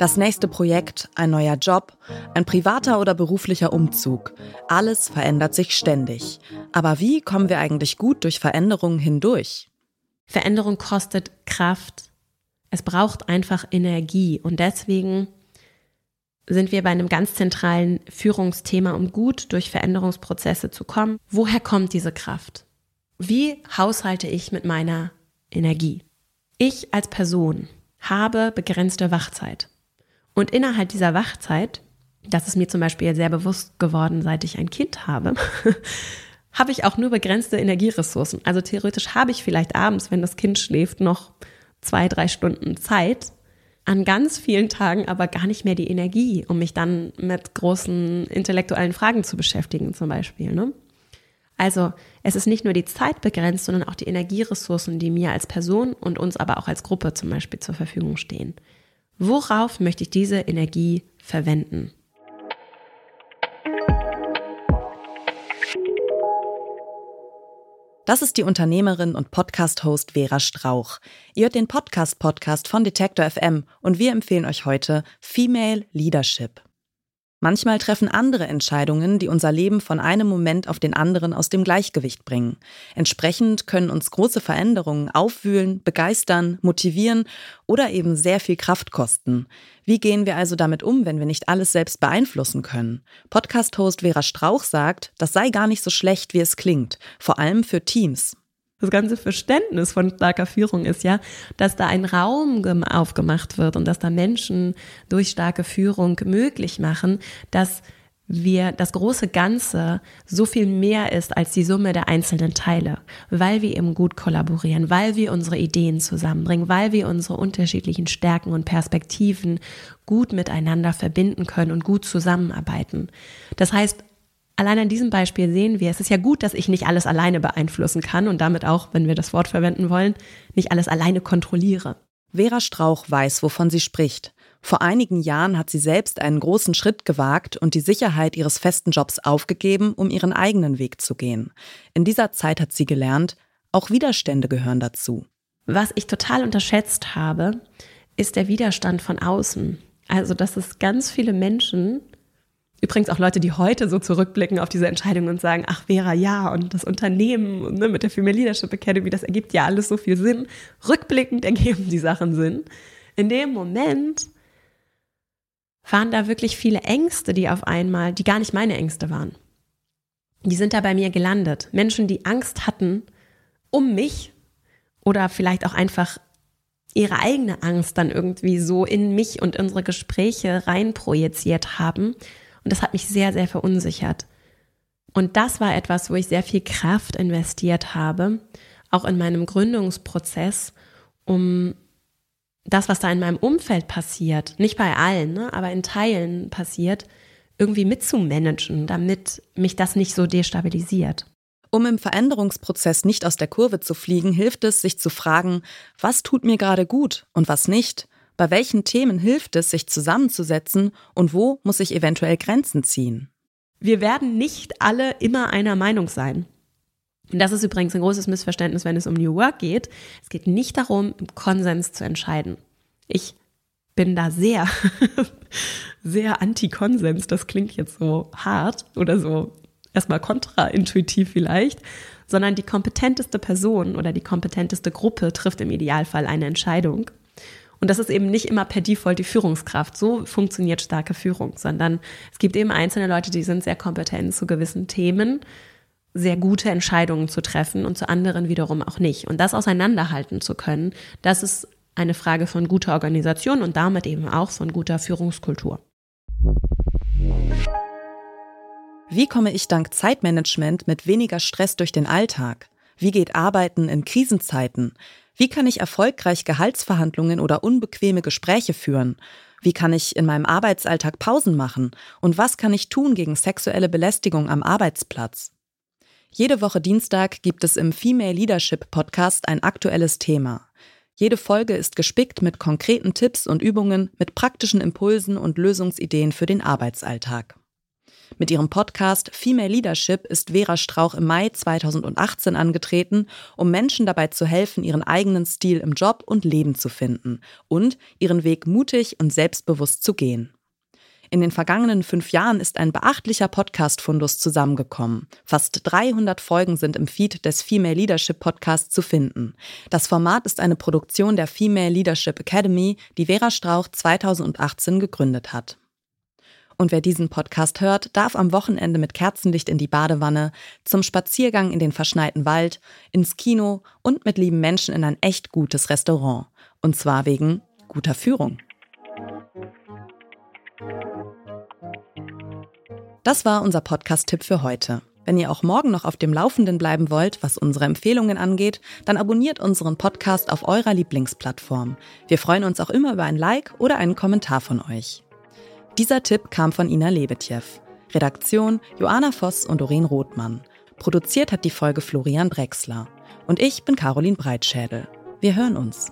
Das nächste Projekt, ein neuer Job, ein privater oder beruflicher Umzug. Alles verändert sich ständig. Aber wie kommen wir eigentlich gut durch Veränderungen hindurch? Veränderung kostet Kraft. Es braucht einfach Energie. Und deswegen sind wir bei einem ganz zentralen Führungsthema, um gut durch Veränderungsprozesse zu kommen. Woher kommt diese Kraft? Wie haushalte ich mit meiner Energie? Ich als Person habe begrenzte Wachzeit. Und innerhalb dieser Wachzeit, das ist mir zum Beispiel sehr bewusst geworden, seit ich ein Kind habe, habe ich auch nur begrenzte Energieressourcen. Also theoretisch habe ich vielleicht abends, wenn das Kind schläft, noch zwei, drei Stunden Zeit, an ganz vielen Tagen aber gar nicht mehr die Energie, um mich dann mit großen intellektuellen Fragen zu beschäftigen, zum Beispiel. Ne? Also es ist nicht nur die Zeit begrenzt, sondern auch die Energieressourcen, die mir als Person und uns aber auch als Gruppe zum Beispiel zur Verfügung stehen. Worauf möchte ich diese Energie verwenden? Das ist die Unternehmerin und Podcast-Host Vera Strauch. Ihr hört den Podcast-Podcast von Detektor FM und wir empfehlen euch heute Female Leadership. Manchmal treffen andere Entscheidungen, die unser Leben von einem Moment auf den anderen aus dem Gleichgewicht bringen. Entsprechend können uns große Veränderungen aufwühlen, begeistern, motivieren oder eben sehr viel Kraft kosten. Wie gehen wir also damit um, wenn wir nicht alles selbst beeinflussen können? Podcast-Host Vera Strauch sagt, das sei gar nicht so schlecht, wie es klingt, vor allem für Teams. Das ganze Verständnis von starker Führung ist ja, dass da ein Raum aufgemacht wird und dass da Menschen durch starke Führung möglich machen, dass wir das große Ganze so viel mehr ist als die Summe der einzelnen Teile, weil wir eben gut kollaborieren, weil wir unsere Ideen zusammenbringen, weil wir unsere unterschiedlichen Stärken und Perspektiven gut miteinander verbinden können und gut zusammenarbeiten. Das heißt, Allein an diesem Beispiel sehen wir, es ist ja gut, dass ich nicht alles alleine beeinflussen kann und damit auch, wenn wir das Wort verwenden wollen, nicht alles alleine kontrolliere. Vera Strauch weiß, wovon sie spricht. Vor einigen Jahren hat sie selbst einen großen Schritt gewagt und die Sicherheit ihres festen Jobs aufgegeben, um ihren eigenen Weg zu gehen. In dieser Zeit hat sie gelernt, auch Widerstände gehören dazu. Was ich total unterschätzt habe, ist der Widerstand von außen. Also, dass es ganz viele Menschen Übrigens auch Leute, die heute so zurückblicken auf diese Entscheidung und sagen, ach Vera, ja, und das Unternehmen ne, mit der Female Leadership Academy, das ergibt ja alles so viel Sinn. Rückblickend ergeben die Sachen Sinn. In dem Moment waren da wirklich viele Ängste, die auf einmal, die gar nicht meine Ängste waren. Die sind da bei mir gelandet. Menschen, die Angst hatten um mich oder vielleicht auch einfach ihre eigene Angst dann irgendwie so in mich und unsere Gespräche reinprojiziert haben und das hat mich sehr, sehr verunsichert. Und das war etwas, wo ich sehr viel Kraft investiert habe, auch in meinem Gründungsprozess, um das, was da in meinem Umfeld passiert, nicht bei allen, ne, aber in Teilen passiert, irgendwie mitzumanagen, damit mich das nicht so destabilisiert. Um im Veränderungsprozess nicht aus der Kurve zu fliegen, hilft es, sich zu fragen, was tut mir gerade gut und was nicht bei welchen Themen hilft es, sich zusammenzusetzen und wo muss ich eventuell Grenzen ziehen? Wir werden nicht alle immer einer Meinung sein. Und das ist übrigens ein großes Missverständnis, wenn es um New Work geht. Es geht nicht darum, im Konsens zu entscheiden. Ich bin da sehr, sehr anti-Konsens. Das klingt jetzt so hart oder so erstmal kontraintuitiv vielleicht, sondern die kompetenteste Person oder die kompetenteste Gruppe trifft im Idealfall eine Entscheidung. Und das ist eben nicht immer per Default die Führungskraft. So funktioniert starke Führung, sondern es gibt eben einzelne Leute, die sind sehr kompetent zu gewissen Themen, sehr gute Entscheidungen zu treffen und zu anderen wiederum auch nicht. Und das auseinanderhalten zu können, das ist eine Frage von guter Organisation und damit eben auch von guter Führungskultur. Wie komme ich dank Zeitmanagement mit weniger Stress durch den Alltag? Wie geht Arbeiten in Krisenzeiten? Wie kann ich erfolgreich Gehaltsverhandlungen oder unbequeme Gespräche führen? Wie kann ich in meinem Arbeitsalltag Pausen machen? Und was kann ich tun gegen sexuelle Belästigung am Arbeitsplatz? Jede Woche Dienstag gibt es im Female Leadership Podcast ein aktuelles Thema. Jede Folge ist gespickt mit konkreten Tipps und Übungen, mit praktischen Impulsen und Lösungsideen für den Arbeitsalltag. Mit ihrem Podcast Female Leadership ist Vera Strauch im Mai 2018 angetreten, um Menschen dabei zu helfen, ihren eigenen Stil im Job und Leben zu finden und ihren Weg mutig und selbstbewusst zu gehen. In den vergangenen fünf Jahren ist ein beachtlicher Podcast-Fundus zusammengekommen. Fast 300 Folgen sind im Feed des Female Leadership Podcasts zu finden. Das Format ist eine Produktion der Female Leadership Academy, die Vera Strauch 2018 gegründet hat. Und wer diesen Podcast hört, darf am Wochenende mit Kerzenlicht in die Badewanne, zum Spaziergang in den verschneiten Wald, ins Kino und mit lieben Menschen in ein echt gutes Restaurant. Und zwar wegen guter Führung. Das war unser Podcast-Tipp für heute. Wenn ihr auch morgen noch auf dem Laufenden bleiben wollt, was unsere Empfehlungen angeht, dann abonniert unseren Podcast auf eurer Lieblingsplattform. Wir freuen uns auch immer über ein Like oder einen Kommentar von euch. Dieser Tipp kam von Ina Lebetjew. Redaktion Joanna Voss und Doreen Rothmann. Produziert hat die Folge Florian Drexler. Und ich bin Caroline Breitschädel. Wir hören uns.